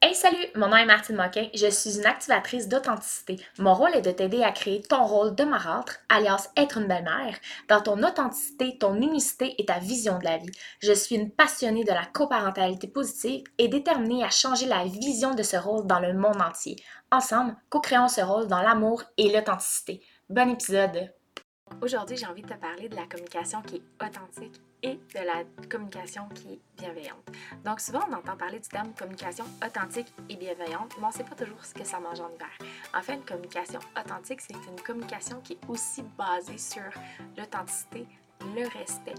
Hey salut, mon nom est Martine Moquin, je suis une activatrice d'authenticité. Mon rôle est de t'aider à créer ton rôle de marâtre, alias être une belle-mère, dans ton authenticité, ton unicité et ta vision de la vie. Je suis une passionnée de la coparentalité positive et déterminée à changer la vision de ce rôle dans le monde entier. Ensemble, co-créons ce rôle dans l'amour et l'authenticité. Bon épisode! Aujourd'hui, j'ai envie de te parler de la communication qui est authentique et de la communication qui est bienveillante. Donc souvent, on entend parler du terme communication authentique et bienveillante, mais on ne sait pas toujours ce que ça mange en hiver. En fait, une communication authentique, c'est une communication qui est aussi basée sur l'authenticité, le respect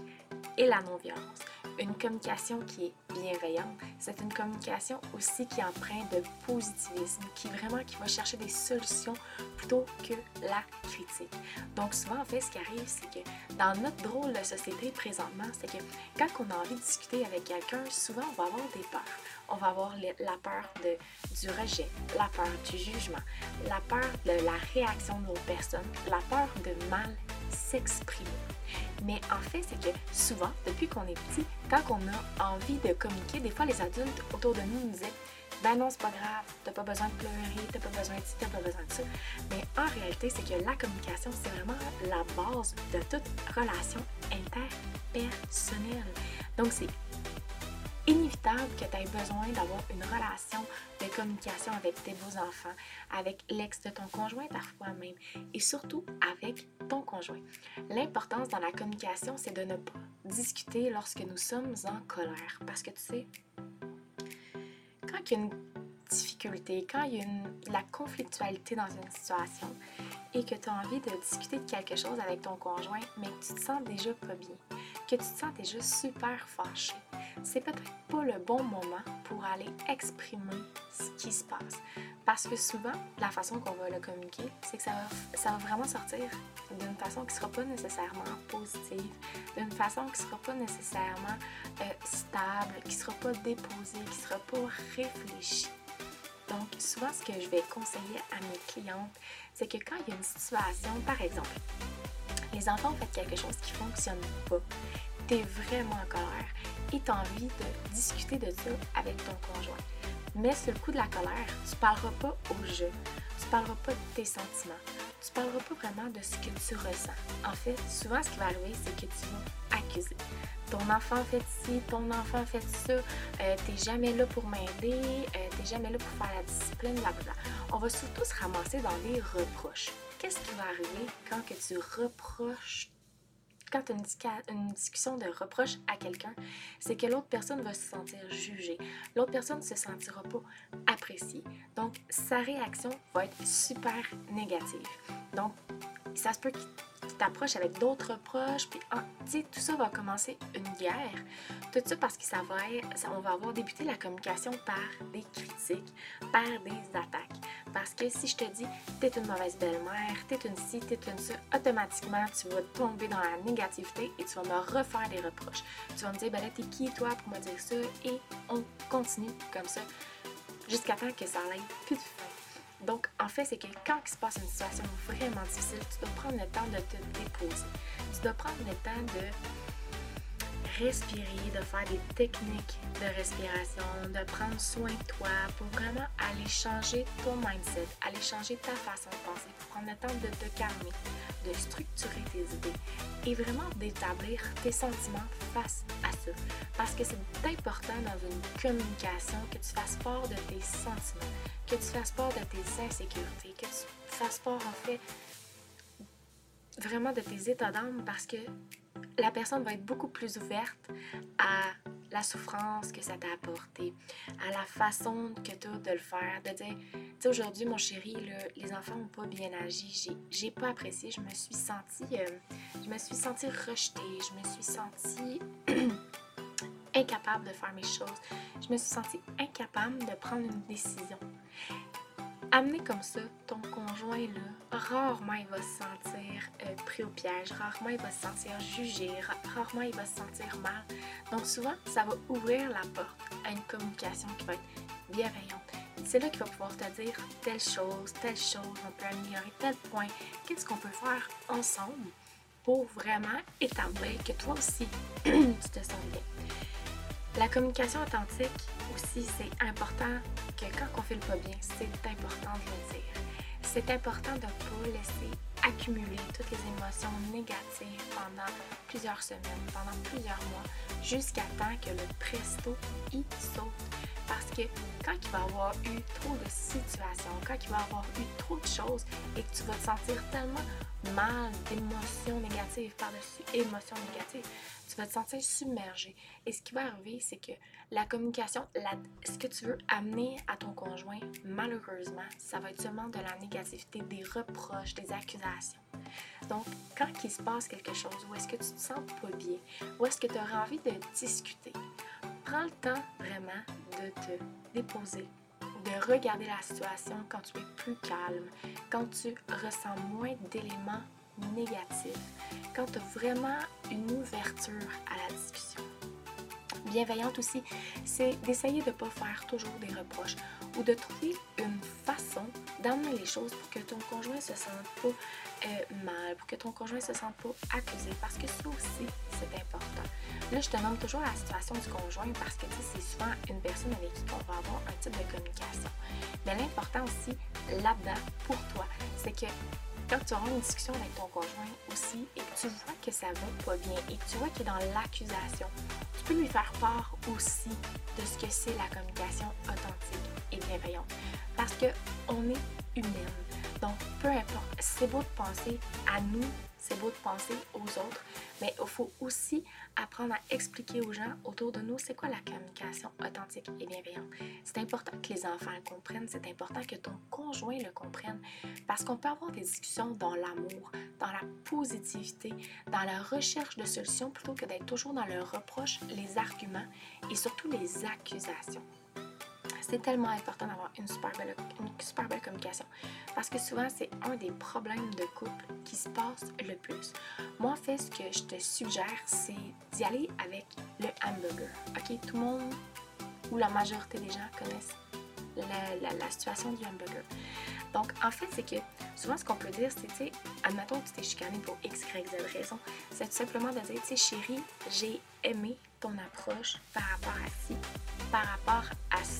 et la non-violence. Une communication qui est bienveillante, c'est une communication aussi qui empreinte de positivisme, qui vraiment qui va chercher des solutions plutôt que la critique. Donc souvent en fait ce qui arrive c'est que dans notre drôle de société présentement, c'est que quand on a envie de discuter avec quelqu'un, souvent on va avoir des peurs. On va avoir la peur de, du rejet, la peur du jugement, la peur de la réaction de l'autre personne, la peur de mal s'exprimer. Mais en fait, c'est que souvent, depuis qu'on est petit, quand on a envie de communiquer, des fois les adultes autour de nous nous disaient ben non, c'est pas grave, t'as pas besoin de pleurer, t'as pas besoin de ci, t'as pas besoin de ça. Mais en réalité, c'est que la communication, c'est vraiment la base de toute relation interpersonnelle. Donc, c'est inévitable que tu aies besoin d'avoir une relation de communication avec tes beaux-enfants, avec l'ex de ton conjoint parfois même, et surtout avec ton conjoint. L'importance dans la communication, c'est de ne pas discuter lorsque nous sommes en colère. Parce que tu sais, quand il y a une difficulté, quand il y a une, la conflictualité dans une situation et que tu as envie de discuter de quelque chose avec ton conjoint, mais que tu te sens déjà pas bien, que tu te sens déjà super fâché, c'est peut-être pas le bon moment pour aller exprimer ce qui se passe. Parce que souvent, la façon qu'on va le communiquer, c'est que ça va, ça va vraiment sortir d'une façon qui ne sera pas nécessairement positive, d'une façon qui ne sera pas nécessairement euh, stable, qui ne sera pas déposée, qui ne sera pas réfléchie. Donc, souvent, ce que je vais conseiller à mes clientes, c'est que quand il y a une situation, par exemple, les enfants ont fait quelque chose qui ne fonctionne pas, tu es vraiment en colère et tu envie de discuter de ça avec ton conjoint. Mais sur le coup de la colère, tu ne parleras pas au jeu, tu ne parleras pas de tes sentiments, tu ne parleras pas vraiment de ce que tu ressens. En fait, souvent, ce qui va arriver, c'est que tu vas accuser. Ton enfant fait ci, ton enfant fait ça, euh, t'es jamais là pour m'aider, euh, t'es jamais là pour faire la discipline, blablabla. On va surtout se ramasser dans les reproches. Qu'est-ce qui va arriver quand que tu reproches quand tu as une, discussion de reproche à quelqu'un, c'est que l'autre personne va se sentir jugée. L'autre personne ne se sentira pas appréciée. Donc, sa réaction va être super négative. Donc, ça se peut qu'il t'approche avec d'autres proches, puis ah, tout ça va commencer une guerre. Tout ça parce que ça on va avoir débuté la communication par des critiques, par des attaques. Parce que si je te dis, t'es une mauvaise belle-mère, t'es une ci, t'es une ça, automatiquement, tu vas tomber dans la négativité et tu vas me refaire des reproches. Tu vas me dire, ben là, t'es qui toi pour me dire ça? Et on continue comme ça jusqu'à temps que ça n'aille plus de fin. Donc, en fait, c'est que quand il se passe une situation vraiment difficile, tu dois prendre le temps de te déposer. Tu dois prendre le temps de respirer, de faire des techniques de respiration, de prendre soin de toi pour vraiment aller changer ton mindset, aller changer ta façon de penser, pour prendre le temps de te calmer, de structurer tes idées et vraiment d'établir tes sentiments face à ça. Parce que c'est important dans une communication que tu fasses part de tes sentiments, que tu fasses part de tes insécurités, que tu fasses part en fait vraiment de tes états d'âme parce que la personne va être beaucoup plus ouverte à la souffrance que ça t'a apporté, à la façon que tu as de le faire, de dire, tu sais, aujourd'hui, mon chéri, les enfants n'ont pas bien agi, j'ai pas apprécié, je me suis sentie, euh, je me suis sentie rejetée, je me suis sentie incapable de faire mes choses, je me suis sentie incapable de prendre une décision. Amener comme ça ton conjoint là, rarement il va se sentir euh, pris au piège, rarement il va se sentir jugé, rarement il va se sentir mal. Donc souvent, ça va ouvrir la porte à une communication qui va être bienveillante. C'est là qu'il va pouvoir te dire telle chose, telle chose, on peut améliorer tel point, qu'est-ce qu'on peut faire ensemble pour vraiment établir que toi aussi, tu te sens bien? La communication authentique aussi, c'est important que quand on ne le pas bien, c'est important de le dire. C'est important de ne pas laisser accumuler toutes les émotions négatives pendant plusieurs semaines, pendant plusieurs mois, jusqu'à temps que le presto y saute. Parce que quand il va avoir eu trop de situations, quand il va avoir eu trop de choses et que tu vas te sentir tellement mal d'émotions négatives par-dessus émotions négatives, tu vas te sentir submergé. Et ce qui va arriver, c'est que la communication, ce que tu veux amener à ton conjoint, malheureusement, ça va être seulement de la négativité, des reproches, des accusations. Donc, quand il se passe quelque chose, où est-ce que tu te sens pas bien, où est-ce que tu auras envie de discuter, prends le temps vraiment de te déposer, de regarder la situation quand tu es plus calme, quand tu ressens moins d'éléments négatifs, quand tu as vraiment une ouverture à la discussion. Bienveillante aussi, c'est d'essayer de ne pas faire toujours des reproches ou de trouver une façon d'amener les choses pour que ton conjoint se sente pas euh, mal, pour que ton conjoint se sente pas accusé, parce que ça aussi, c'est important. Là, je te nomme toujours la situation du conjoint parce que c'est souvent une personne avec qui on va avoir un type de communication. Mais l'important aussi là-dedans, pour toi, c'est que quand tu auras une discussion avec ton conjoint aussi et que tu vois que ça va pas bien et que tu vois qu'il dans l'accusation, tu peux lui faire part aussi de ce que c'est la communication authentique et bienveillante. Parce qu'on est humaine. Donc, peu importe, c'est beau de penser à nous c'est beau de penser aux autres, mais il faut aussi apprendre à expliquer aux gens autour de nous c'est quoi la communication authentique et bienveillante. C'est important que les enfants le comprennent, c'est important que ton conjoint le comprenne, parce qu'on peut avoir des discussions dans l'amour, dans la positivité, dans la recherche de solutions plutôt que d'être toujours dans le reproche, les arguments et surtout les accusations c'est tellement important d'avoir une super, belle, super communication. Parce que souvent, c'est un des problèmes de couple qui se passe le plus. Moi, en fait, ce que je te suggère, c'est d'y aller avec le hamburger. OK? Tout le monde ou la majorité des gens connaissent la, situation du hamburger. Donc, en fait, c'est que souvent, ce qu'on peut dire, c'est, tu admettons que tu t'es chicané pour X, Y, Z raison, c'est tout simplement de dire, tu sais, chérie, j'ai aimé ton approche par rapport à ci, par rapport à ça.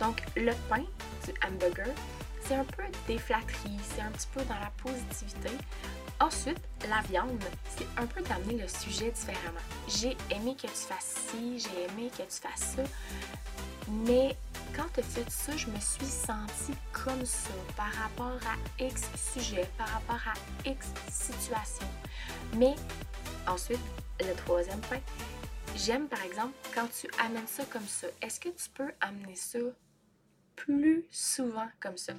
Donc, le pain du hamburger, c'est un peu des flatteries, c'est un petit peu dans la positivité. Ensuite, la viande, c'est un peu d'amener le sujet différemment. J'ai aimé que tu fasses ci, j'ai aimé que tu fasses ça, mais quand tu as fait ça, je me suis sentie comme ça par rapport à X sujet, par rapport à X situation. Mais ensuite, le troisième point, j'aime par exemple quand tu amènes ça comme ça. Est-ce que tu peux amener ça plus souvent comme ça?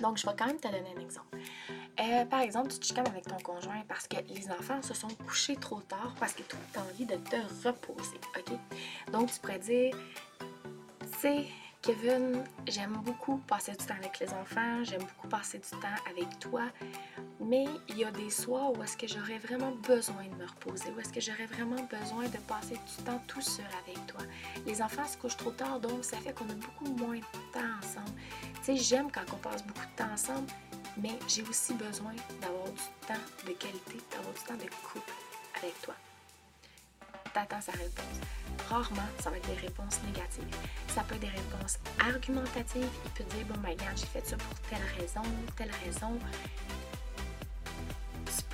Donc, je vais quand même te donner un exemple. Euh, par exemple, tu te chicanes avec ton conjoint parce que les enfants se sont couchés trop tard parce que toi, tu as envie de te reposer, OK? Donc, tu pourrais dire, c'est Kevin, j'aime beaucoup passer du temps avec les enfants, j'aime beaucoup passer du temps avec toi, mais il y a des soirs où est-ce que j'aurais vraiment besoin de me reposer, où est-ce que j'aurais vraiment besoin de passer du temps tout seul avec toi. Les enfants se couchent trop tard, donc ça fait qu'on a beaucoup moins de temps ensemble. Tu sais, j'aime quand on passe beaucoup de temps ensemble, mais j'ai aussi besoin d'avoir du temps de qualité, d'avoir du temps de couple avec toi t'attends sa réponse. Rarement, ça va être des réponses négatives. Ça peut être des réponses argumentatives. Il peut dire, bon, ben, regarde, j'ai fait ça pour telle raison, telle raison.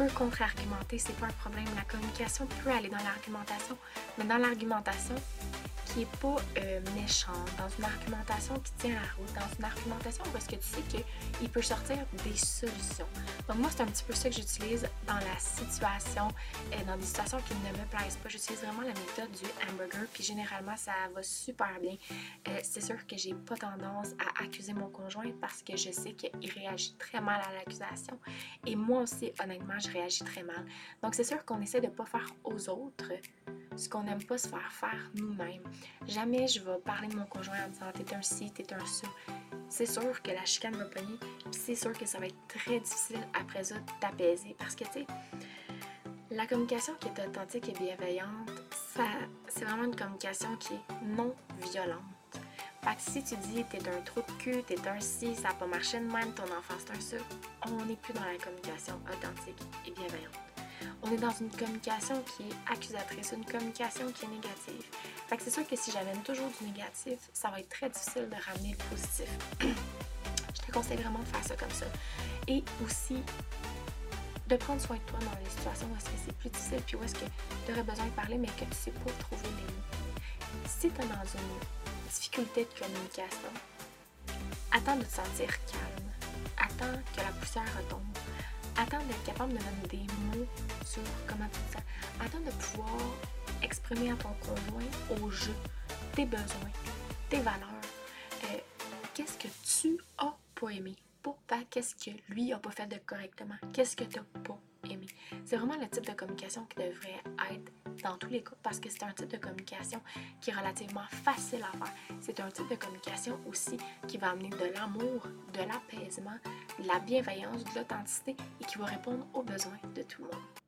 Contre-argumenter, c'est pas un problème. La communication peut aller dans l'argumentation, mais dans l'argumentation, qui n'est pas euh, méchante, dans une argumentation qui tient la route, dans une argumentation est-ce que tu sais qu'il peut sortir des solutions. Donc moi, c'est un petit peu ça que j'utilise dans la situation, euh, dans des situations qui ne me plaisent pas. J'utilise vraiment la méthode du hamburger, puis généralement, ça va super bien. Euh, c'est sûr que j'ai pas tendance à accuser mon conjoint parce que je sais qu'il réagit très mal à l'accusation. Et moi aussi, honnêtement, je réagis très mal. Donc c'est sûr qu'on essaie de pas faire aux autres ce qu'on n'aime pas se faire faire nous-mêmes. Jamais je vais parler de mon conjoint en disant t'es un ci, t'es un ça. C'est sûr que la chicane va pogner, puis c'est sûr que ça va être très difficile après ça d'apaiser parce que tu sais, la communication qui est authentique et bienveillante, ça, c'est vraiment une communication qui est non violente. Fait que si tu dis t'es un trou de cul, t'es un ci, ça n'a pas marché de même, ton enfant c'est un ça, on n'est plus dans la communication authentique et bienveillante. On est dans une communication qui est accusatrice, une communication qui est négative. Fait que c'est sûr que si j'amène toujours du négatif, ça va être très difficile de ramener le positif. Je te conseille vraiment de faire ça comme ça. Et aussi, de prendre soin de toi dans les situations où est-ce que c'est plus difficile, puis où est-ce que tu aurais besoin de parler, mais que tu sais pas trouver les mots. Si tu es dans une difficulté de communication, attends de te sentir calme. Attends que la poussière retombe. Attends d'être capable de donner des mots sur comment tu te. Attends de pouvoir exprimer à ton conjoint au jeu tes besoins, tes valeurs. Euh, qu'est-ce que tu as pas aimé? Pas qu'est-ce que lui a pas fait de correctement? Qu'est-ce que tu n'as pas aimé? C'est vraiment le type de communication qui devrait être dans tous les cas parce que c'est un type de communication qui est relativement facile à faire. C'est un type de communication aussi qui va amener de l'amour, de l'apaisement, de la bienveillance, de l'authenticité et qui va répondre aux besoins de tout le monde.